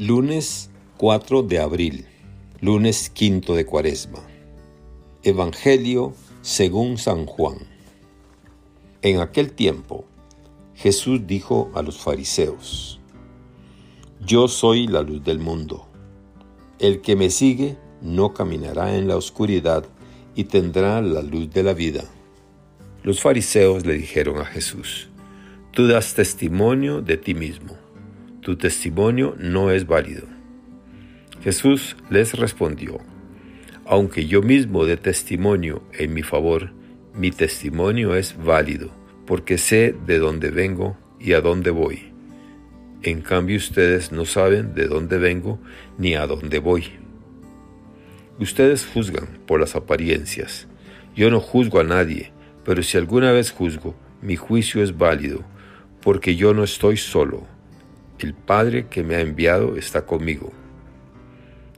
Lunes 4 de abril, lunes quinto de cuaresma. Evangelio según San Juan. En aquel tiempo, Jesús dijo a los fariseos, Yo soy la luz del mundo. El que me sigue no caminará en la oscuridad y tendrá la luz de la vida. Los fariseos le dijeron a Jesús, Tú das testimonio de ti mismo tu testimonio no es válido. Jesús les respondió, aunque yo mismo dé testimonio en mi favor, mi testimonio es válido, porque sé de dónde vengo y a dónde voy. En cambio ustedes no saben de dónde vengo ni a dónde voy. Ustedes juzgan por las apariencias. Yo no juzgo a nadie, pero si alguna vez juzgo, mi juicio es válido, porque yo no estoy solo el Padre que me ha enviado está conmigo.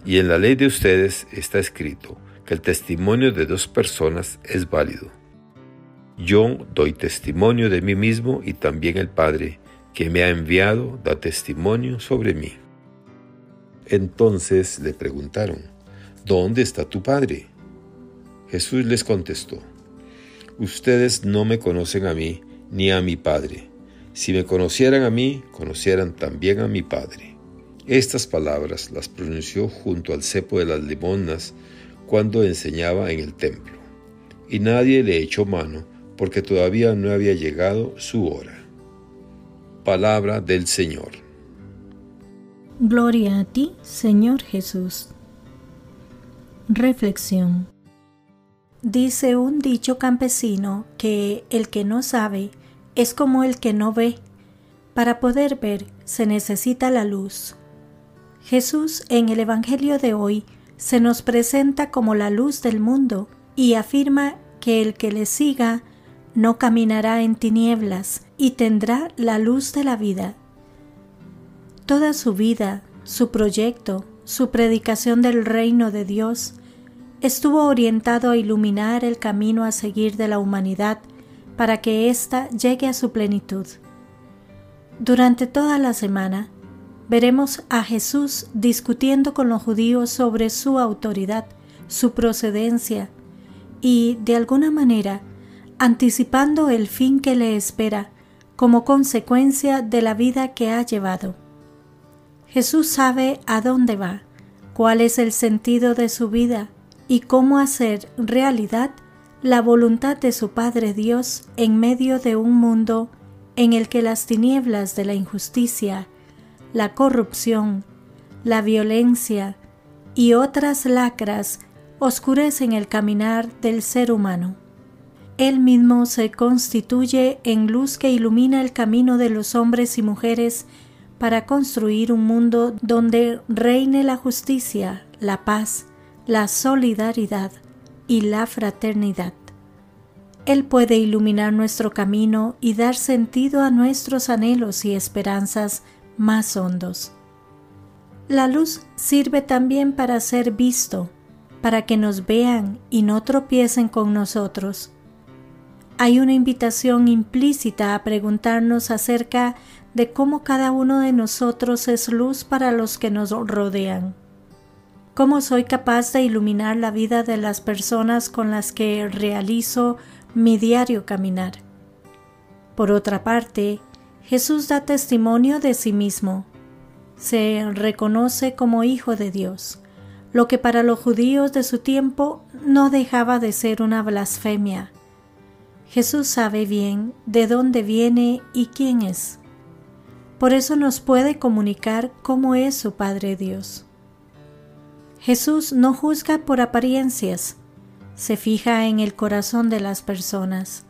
Y en la ley de ustedes está escrito que el testimonio de dos personas es válido. Yo doy testimonio de mí mismo y también el Padre que me ha enviado da testimonio sobre mí. Entonces le preguntaron, ¿dónde está tu Padre? Jesús les contestó, Ustedes no me conocen a mí ni a mi Padre. Si me conocieran a mí, conocieran también a mi Padre. Estas palabras las pronunció junto al cepo de las limonas cuando enseñaba en el templo. Y nadie le echó mano porque todavía no había llegado su hora. Palabra del Señor. Gloria a ti, Señor Jesús. Reflexión. Dice un dicho campesino que el que no sabe es como el que no ve. Para poder ver se necesita la luz. Jesús en el Evangelio de hoy se nos presenta como la luz del mundo y afirma que el que le siga no caminará en tinieblas y tendrá la luz de la vida. Toda su vida, su proyecto, su predicación del reino de Dios, estuvo orientado a iluminar el camino a seguir de la humanidad para que ésta llegue a su plenitud. Durante toda la semana veremos a Jesús discutiendo con los judíos sobre su autoridad, su procedencia y, de alguna manera, anticipando el fin que le espera como consecuencia de la vida que ha llevado. Jesús sabe a dónde va, cuál es el sentido de su vida y cómo hacer realidad la voluntad de su Padre Dios en medio de un mundo en el que las tinieblas de la injusticia, la corrupción, la violencia y otras lacras oscurecen el caminar del ser humano. Él mismo se constituye en luz que ilumina el camino de los hombres y mujeres para construir un mundo donde reine la justicia, la paz, la solidaridad, y la fraternidad. Él puede iluminar nuestro camino y dar sentido a nuestros anhelos y esperanzas más hondos. La luz sirve también para ser visto, para que nos vean y no tropiecen con nosotros. Hay una invitación implícita a preguntarnos acerca de cómo cada uno de nosotros es luz para los que nos rodean cómo soy capaz de iluminar la vida de las personas con las que realizo mi diario caminar. Por otra parte, Jesús da testimonio de sí mismo. Se reconoce como Hijo de Dios, lo que para los judíos de su tiempo no dejaba de ser una blasfemia. Jesús sabe bien de dónde viene y quién es. Por eso nos puede comunicar cómo es su Padre Dios. Jesús no juzga por apariencias, se fija en el corazón de las personas.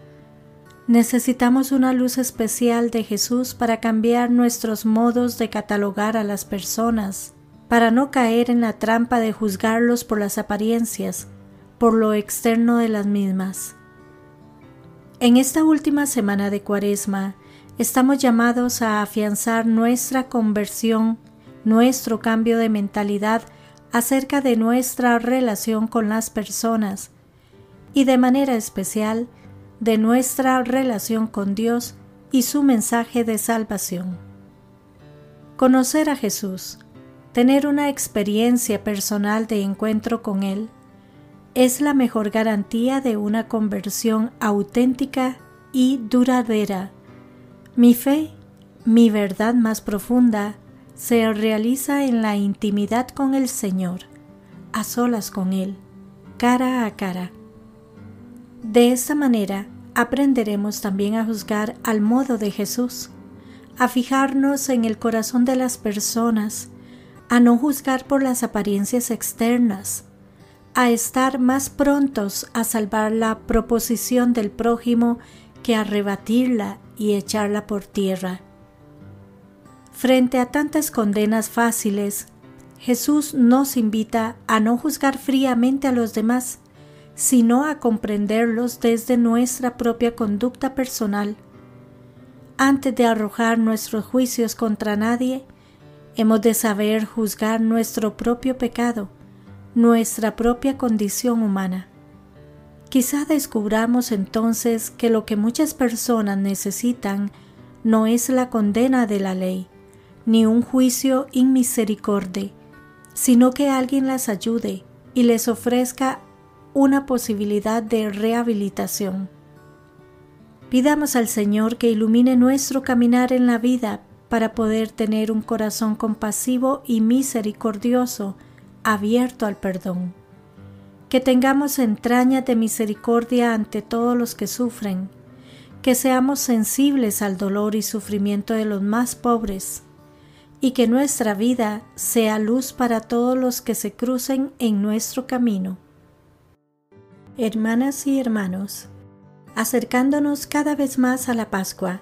Necesitamos una luz especial de Jesús para cambiar nuestros modos de catalogar a las personas, para no caer en la trampa de juzgarlos por las apariencias, por lo externo de las mismas. En esta última semana de Cuaresma, estamos llamados a afianzar nuestra conversión, nuestro cambio de mentalidad acerca de nuestra relación con las personas y de manera especial de nuestra relación con Dios y su mensaje de salvación. Conocer a Jesús, tener una experiencia personal de encuentro con Él, es la mejor garantía de una conversión auténtica y duradera. Mi fe, mi verdad más profunda, se realiza en la intimidad con el Señor, a solas con Él, cara a cara. De esta manera aprenderemos también a juzgar al modo de Jesús, a fijarnos en el corazón de las personas, a no juzgar por las apariencias externas, a estar más prontos a salvar la proposición del prójimo que a rebatirla y echarla por tierra. Frente a tantas condenas fáciles, Jesús nos invita a no juzgar fríamente a los demás, sino a comprenderlos desde nuestra propia conducta personal. Antes de arrojar nuestros juicios contra nadie, hemos de saber juzgar nuestro propio pecado, nuestra propia condición humana. Quizá descubramos entonces que lo que muchas personas necesitan no es la condena de la ley, ni un juicio inmisericorde, sino que alguien las ayude y les ofrezca una posibilidad de rehabilitación. Pidamos al Señor que ilumine nuestro caminar en la vida para poder tener un corazón compasivo y misericordioso, abierto al perdón. Que tengamos entrañas de misericordia ante todos los que sufren, que seamos sensibles al dolor y sufrimiento de los más pobres, y que nuestra vida sea luz para todos los que se crucen en nuestro camino. Hermanas y hermanos, acercándonos cada vez más a la Pascua,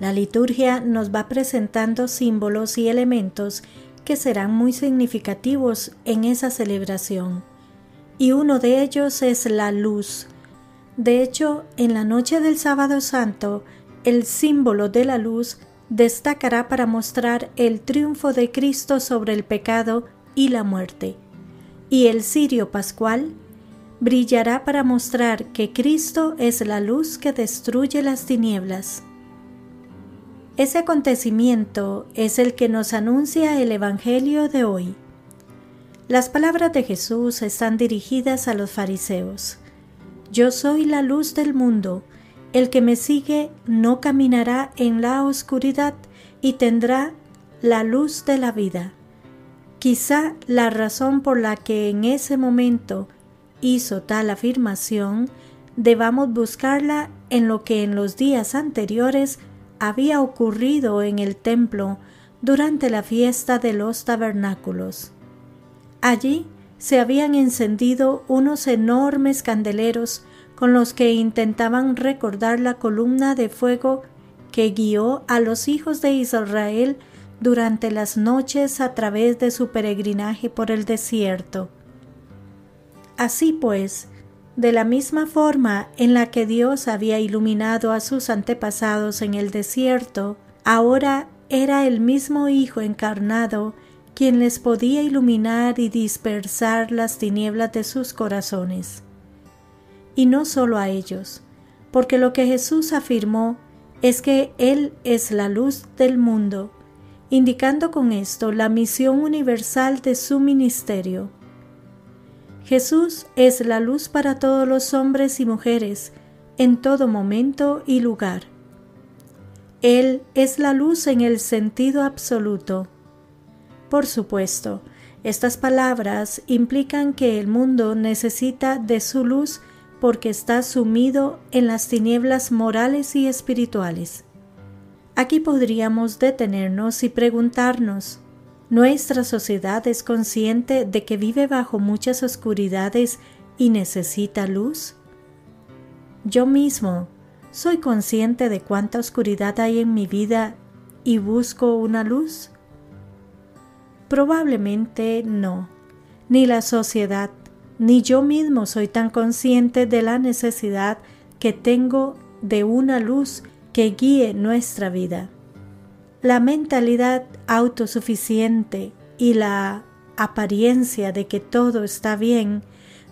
la liturgia nos va presentando símbolos y elementos que serán muy significativos en esa celebración, y uno de ellos es la luz. De hecho, en la noche del sábado santo, el símbolo de la luz destacará para mostrar el triunfo de Cristo sobre el pecado y la muerte, y el cirio pascual brillará para mostrar que Cristo es la luz que destruye las tinieblas. Ese acontecimiento es el que nos anuncia el Evangelio de hoy. Las palabras de Jesús están dirigidas a los fariseos. Yo soy la luz del mundo, el que me sigue no caminará en la oscuridad y tendrá la luz de la vida. Quizá la razón por la que en ese momento hizo tal afirmación, debamos buscarla en lo que en los días anteriores había ocurrido en el templo durante la fiesta de los tabernáculos. Allí se habían encendido unos enormes candeleros con los que intentaban recordar la columna de fuego que guió a los hijos de Israel durante las noches a través de su peregrinaje por el desierto. Así pues, de la misma forma en la que Dios había iluminado a sus antepasados en el desierto, ahora era el mismo Hijo encarnado quien les podía iluminar y dispersar las tinieblas de sus corazones. Y no solo a ellos, porque lo que Jesús afirmó es que Él es la luz del mundo, indicando con esto la misión universal de su ministerio Jesús es la luz para todos los hombres y mujeres, en todo momento y lugar. Él es la luz en el sentido absoluto. Por supuesto, estas palabras implican que el mundo necesita de su luz porque está sumido en las tinieblas morales y espirituales. Aquí podríamos detenernos y preguntarnos, nuestra sociedad es consciente de que vive bajo muchas oscuridades y necesita luz. Yo mismo soy consciente de cuánta oscuridad hay en mi vida y busco una luz. Probablemente no, ni la sociedad, ni yo mismo soy tan consciente de la necesidad que tengo de una luz que guíe nuestra vida. La mentalidad autosuficiente y la apariencia de que todo está bien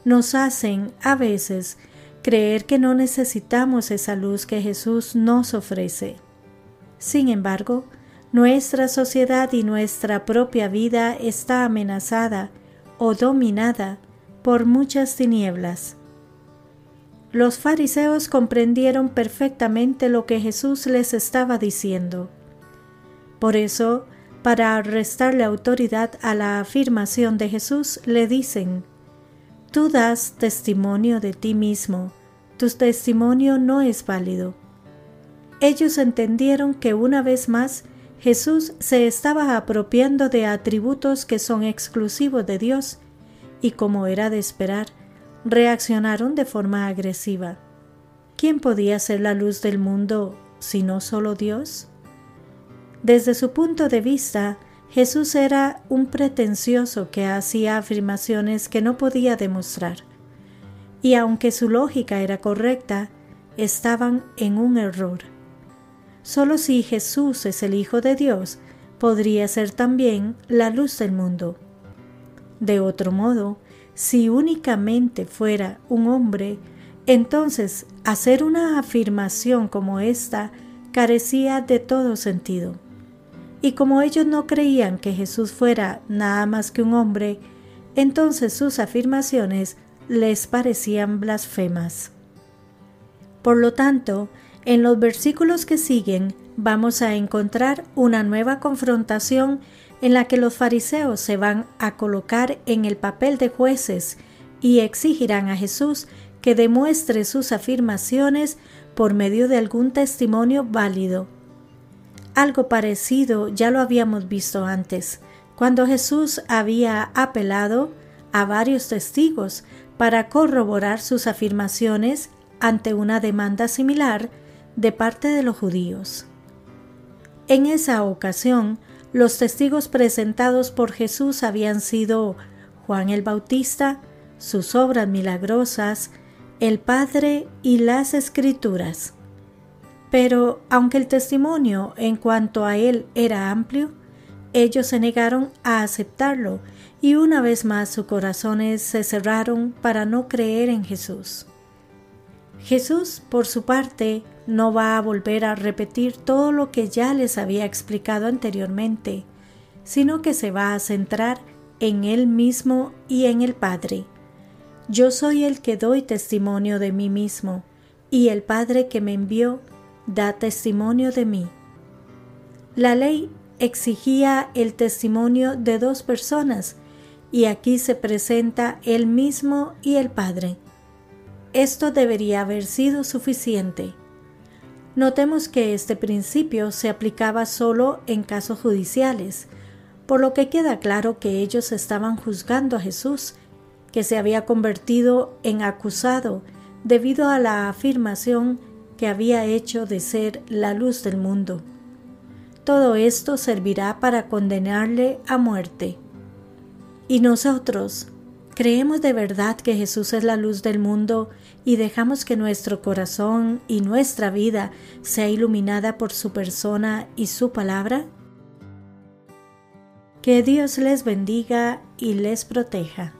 nos hacen a veces creer que no necesitamos esa luz que Jesús nos ofrece. Sin embargo, Nuestra sociedad y nuestra propia vida está amenazada o dominada por muchas tinieblas. Los fariseos comprendieron perfectamente lo que Jesús les estaba diciendo. Por eso, para restarle autoridad a la afirmación de Jesús, le dicen, Tú das testimonio de ti mismo, tu testimonio no es válido. Ellos entendieron que una vez más Jesús se estaba apropiando de atributos que son exclusivos de Dios y como era de esperar, reaccionaron de forma agresiva. ¿Quién podía ser la luz del mundo si no solo Dios? Desde su punto de vista, Jesús era un pretencioso que hacía afirmaciones que no podía demostrar. Y aunque su lógica era correcta, estaban en un error. Solo si Jesús es el Hijo de Dios, podría ser también la luz del mundo. De otro modo, si únicamente fuera un hombre, entonces hacer una afirmación como esta carecía de todo sentido. Y como ellos no creían que Jesús fuera nada más que un hombre, entonces sus afirmaciones les parecían blasfemas. Por lo tanto, en los versículos que siguen vamos a encontrar una nueva confrontación en la que los fariseos se van a colocar en el papel de jueces y exigirán a Jesús que demuestre sus afirmaciones por medio de algún testimonio válido. Algo parecido ya lo habíamos visto antes, cuando Jesús había apelado a varios testigos para corroborar sus afirmaciones ante una demanda similar de parte de los judíos. En esa ocasión, los testigos presentados por Jesús habían sido Juan el Bautista, sus obras milagrosas, el Padre y las Escrituras. Pero aunque el testimonio en cuanto a él era amplio, ellos se negaron a aceptarlo y una vez más sus corazones se cerraron para no creer en Jesús. Jesús, por su parte, no va a volver a repetir todo lo que ya les había explicado anteriormente, sino que se va a centrar en Él mismo y en el Padre. Yo soy el que doy testimonio de mí mismo, y el Padre que me envió da testimonio de mí. La ley exigía el testimonio de dos personas, y aquí se presenta Él mismo y el Padre. Esto debería haber sido suficiente. Notemos que este principio se aplicaba solo en casos judiciales, por lo que queda claro que ellos estaban juzgando a Jesús, que se había convertido en acusado debido a la afirmación que había hecho de ser la luz del mundo. Todo esto servirá para condenarle a muerte. Y nosotros, ¿Creemos de verdad que Jesús es la luz del mundo y dejamos que nuestro corazón y nuestra vida sea iluminada por su persona y su palabra? Que Dios les bendiga y les proteja.